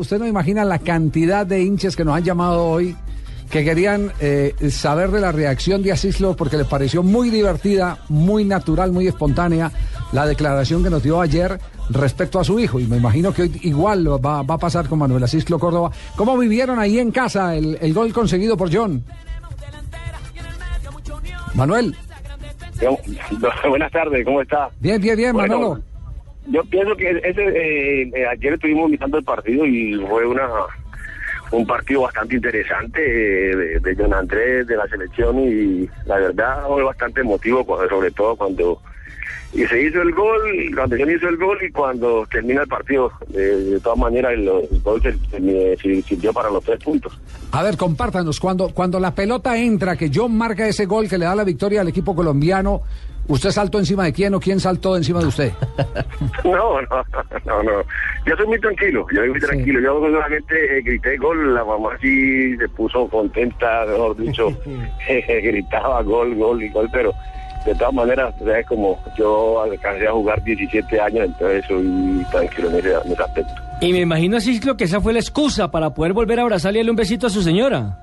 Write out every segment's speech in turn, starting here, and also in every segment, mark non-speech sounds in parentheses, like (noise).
Usted no imagina la cantidad de hinchas que nos han llamado hoy que querían eh, saber de la reacción de Asislo porque les pareció muy divertida, muy natural, muy espontánea la declaración que nos dio ayer respecto a su hijo. Y me imagino que hoy igual va, va a pasar con Manuel Asislo Córdoba. ¿Cómo vivieron ahí en casa el, el gol conseguido por John? Manuel. (laughs) Buenas tardes, ¿cómo está? Bien, bien, bien, Bueno, Manolo. Yo pienso que ese, eh, eh, ayer estuvimos mirando el partido y fue una un partido bastante interesante eh, de, de John Andrés, de la selección y la verdad fue bastante emotivo, sobre todo cuando y se hizo el gol, cuando John hizo el gol y cuando termina el partido. De, de todas maneras, el, el gol se, se- se- sirvió para los tres puntos. A ver, compártanos, cuando, cuando la pelota entra, que John marca ese gol que le da la victoria al equipo colombiano, ¿usted saltó encima de quién o quién saltó encima de usted? (laughs) No, no, no, no. Yo soy muy tranquilo, yo soy muy Sí. tranquilo. Yo solamente eh, grité gol, la mamá sí se puso contenta, mejor dicho, (laughs) (laughs) gritaba gol, gol y gol, pero de todas maneras, es como yo alcancé a jugar 17 años, entonces soy tranquilo en ese, en ese aspecto. Y me imagino, Cislo, que esa fue la excusa para poder volver a abrazarle y darle un besito a su señora.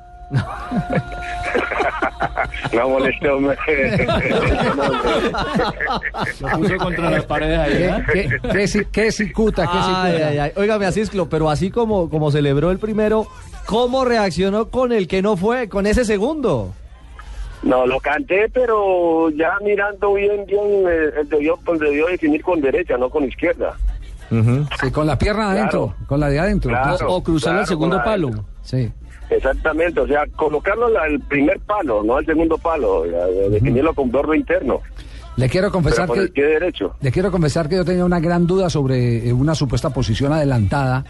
(laughs) No molesté, hombre. (laughs) Lo puso contra las paredes ahí, ¿eh? ¿Qué, qué, qué, ci- qué cicuta, qué Ay, cicuta? ay, ay. Óigame, Asisclo, pero así como, como celebró el primero, ¿cómo reaccionó con el que no fue, con ese segundo? No, lo canté, pero ya mirando bien, bien, eh, él debió, pues, debió definir con derecha, no con izquierda. Sí, con la pierna adentro, con la de adentro. Claro. O cruzarle el segundo palo. Sí. Exactamente, o sea, colocarlo al primer palo, no al segundo palo, ya, de- definirlo con bordo interno, Le quiero confesar que derecho. le quiero confesar que yo tenía una gran duda sobre eh, una supuesta posición adelantada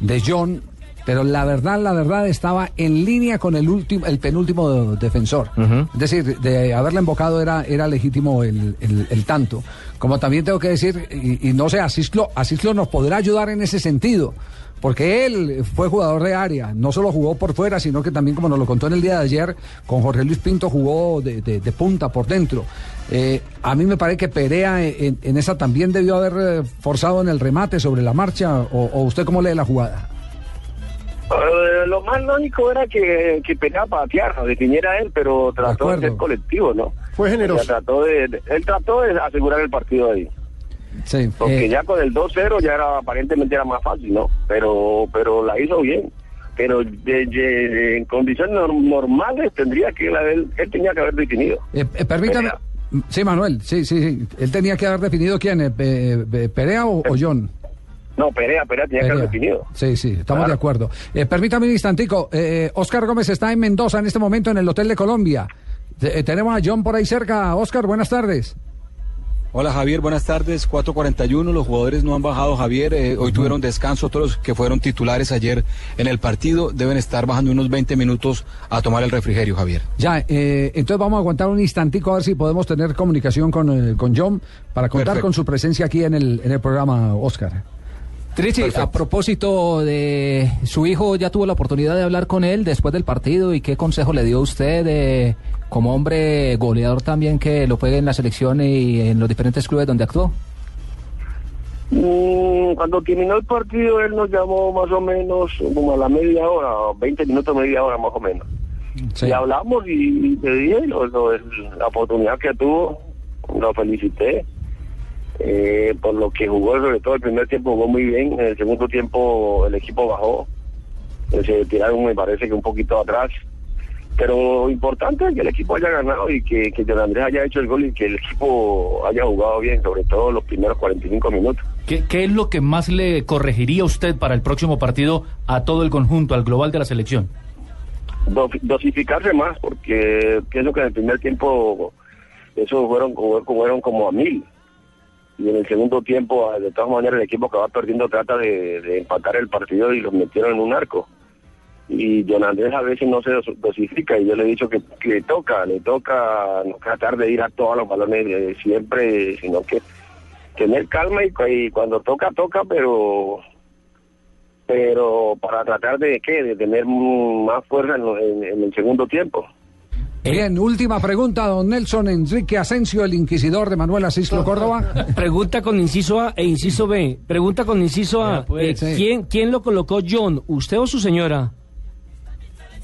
de John, pero la verdad, la verdad estaba en línea con el último, el penúltimo defensor. Es decir, de haberle embocado era, era legítimo el, el- el tanto. Como también tengo que decir, y, y no sé, Asislo, Asislo nos podrá ayudar en ese sentido. Porque él fue jugador de área, no solo jugó por fuera, sino que también, como nos lo contó en el día de ayer, con Jorge Luis Pinto jugó de, de- de punta por dentro. Eh, a mí me parece que Perea en, en esa también debió haber eh, forzado en el remate sobre la marcha, o, o usted cómo lee la jugada. Eh, lo más lógico era que, que Perea pateara, definiera él, pero trató de, ser colectivo, ¿no? Fue O generoso. sea, trató de, él trató de asegurar el partido ahí. Sí, Porque eh, ya con el 2-0 ya era aparentemente era más fácil, ¿no? Pero pero la hizo bien. Pero de- de- en condiciones nor- normales tendría que la- él, él tenía que haber definido. eh, eh, permítame. Sí, Manuel, sí, sí, sí. Él tenía que haber definido quién, eh, Pe- Pe- Perea o, o John. No, Perea, Perea tenía que haber definido. Sí, sí, estamos Claro. de acuerdo. Eh, permítame un instantico. Eh, Oscar Gómez está en Mendoza en este momento en el Hotel de Colombia. Eh, tenemos a John por ahí cerca. Oscar, buenas tardes. Hola Javier, buenas tardes. 4.41, los jugadores no han bajado Javier, eh, hoy tuvieron descanso, todos los que fueron titulares ayer en el partido deben estar bajando unos 20 minutos a tomar el refrigerio Javier. Ya, eh, entonces vamos a aguantar un instantico a ver si podemos tener comunicación con, eh, con John para contar Perfecto. con su presencia aquí en el, en el programa, Oscar. Trichi, Perfecto. a propósito de su hijo, ¿ya tuvo la oportunidad de hablar con él después del partido y qué consejo le dio a usted eh, como hombre goleador también que lo fue en la selección y en los diferentes clubes donde actuó? Mm, cuando terminó el partido, él nos llamó más o menos como a la media hora, 20 minutos, media hora más o menos. Sí. Y hablamos y le dije lo- lo- el- la oportunidad que tuvo, lo felicité. Eh, por lo que jugó, sobre todo el primer tiempo jugó muy bien, en el segundo tiempo el equipo bajó, eh, se tiraron me parece que un poquito atrás, pero importante es que el equipo haya ganado y que, que Andrés haya hecho el gol y que el equipo haya jugado bien, sobre todo los primeros 45 minutos. ¿Qué, qué es lo que más le corregiría usted para el próximo partido a todo el conjunto, al global de la selección? Do- dosificarse más, porque pienso que en el primer tiempo esos fueron, fueron como a mil. Y en el segundo tiempo, de todas maneras, el equipo que va perdiendo trata de, de empatar el partido y los metieron en un arco. Y John Andrés a veces no se dos- dosifica y yo le he dicho que, que toca, le toca no tratar de ir a todos los balones eh, siempre, sino que tener calma y, cu- y cuando toca, toca, pero pero para tratar de qué, de tener más fuerza en, en- en el segundo tiempo. Bien, última pregunta, don Nelson Enrique Asensio, el inquisidor de Manuel Asislo Córdoba. (laughs) Pregunta con inciso A e inciso B. Pregunta con inciso A. eh, sí. ¿quién, ¿Quién lo colocó John? ¿Usted o su señora?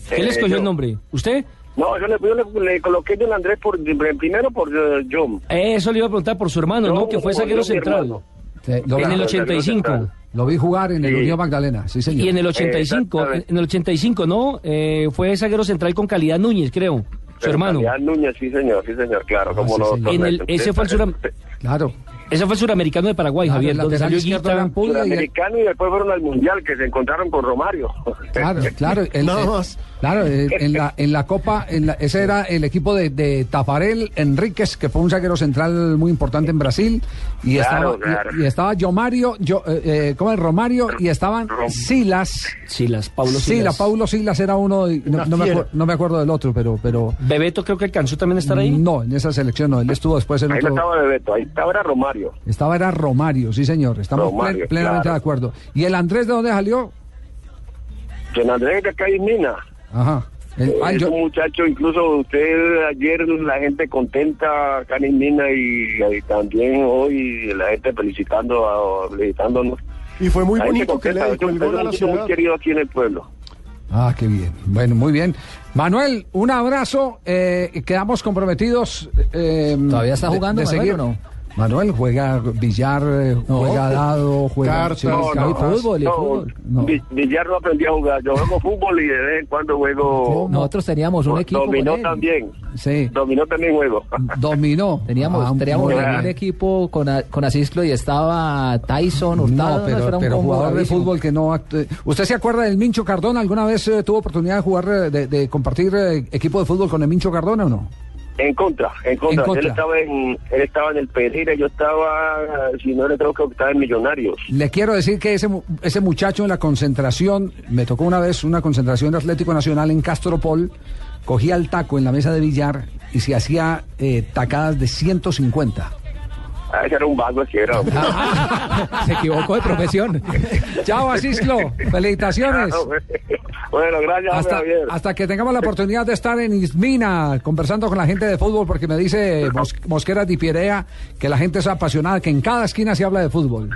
¿Quién le Eh, escogió yo. el nombre? ¿Usted? No, yo le, yo le, le coloqué John Andrés por, primero por eh, John. Eso le iba a preguntar por su hermano, ¿no? No, Que fue zaguero central. Sí, lo, En el Claro, 85. central. lo vi jugar en el. Unión Magdalena, sí señor. Y en el 85, Exactamente. en el 85, ¿no? Eh, fue zaguero central con calidad Núñez, creo. Su hermano. Núñez, sí señor, sí señor, claro, Ah, como sí, no. señor. En el- ese fue el Claro. Ese fue el suramericano de Paraguay, Claro, Javier, el donde salió Guita. Ampudia y el- Sudamericano y después fueron al Mundial que se encontraron con Romario. Claro, (laughs) claro. el- Nada el- más. Claro, eh, en la, en la Copa, en la- ese era el equipo de, de Tafarel Enríquez, que fue un zaguero central muy importante en Brasil. Y Claro, estaba, claro. Y, y estaba yo Mario, yo, eh, eh, ¿cómo es? Romario, y estaban Rom- Silas. Silas, Paulo Silas, Silas. Paulo Silas era uno, no, no me, no acuerdo del otro, pero, pero Bebeto creo que alcanzó también a estar ahí. no, en esa selección no, él estuvo después en Ahí no otro. estaba Bebeto, ahí estaba era Romario. Estaba era Romario, sí señor, estamos Romario, plen- plenamente claro. de acuerdo. ¿Y el Andrés de dónde salió? John Andrés de en Mina. Ajá. El- es yo- un muchacho, incluso usted ayer la gente contenta acá en Mina y, y también hoy la gente felicitando, a- felicitándonos. Y fue muy La bonito que le el gol a la ciudad. muy querido aquí en el pueblo. Ah, qué bien. Bueno, muy bien. Manuel, un abrazo. eh, quedamos comprometidos. eh, ¿Todavía está de- jugando de Manuel, seguir. o no? Manuel juega billar, eh, No. juega dado, juega Cartas. No, no, y fútbol, y no, fútbol. No. Villar no aprendió a jugar. Yo juego fútbol y de vez en cuando juego. Nosotros teníamos un equipo. con Dominó él. también. Sí, Dominó también juego. (laughs) dominó. Teníamos, Ah, teníamos un equipo con, a- con Asislo y estaba Tyson, Hurtado. No, pero, era un pero jugador de fútbol que no... act- ¿Usted se acuerda del Mincho Cardona? ¿Alguna vez eh, tuvo oportunidad de jugar, eh, de, de compartir eh, equipo de fútbol con el Mincho Cardona o no? En contra, en contra. En contra. Él estaba en, él estaba en el Pereira, yo estaba, si no le creo que estaba en Millonarios. Le quiero decir que ese, ese muchacho en la concentración, me tocó una vez una concentración de Atlético Nacional en Castropol, cogía el taco en la mesa de billar y se hacía eh, tacadas de 150. Ah, ese era un vago, hombre. (laughs) Se equivocó de profesión. Chao, Asislo. Felicitaciones. bueno, gracias, Hasta, Javier. hasta que tengamos la oportunidad de estar en Ismina conversando con la gente de fútbol, porque me dice Mos- Mosquera Di Pierea que la gente es apasionada, que en cada esquina se habla de fútbol.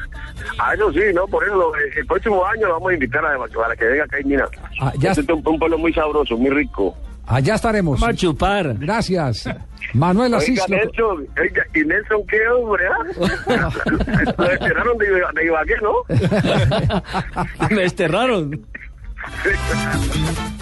Ah, eso sí, ¿no? Por eso eh, el próximo año lo vamos a invitar a, para que venga acá y mira. Ah, ya Este es un, un pueblo muy sabroso, muy rico. Allá estaremos. Vamos a chupar. Gracias. Manuel Oiga, Asislo. Nelson, oiga, ¿y Nelson qué, hombre? ah? (laughs) Lo desterraron de, de Ibagué, ¿no? (laughs) Me desterraron. (laughs)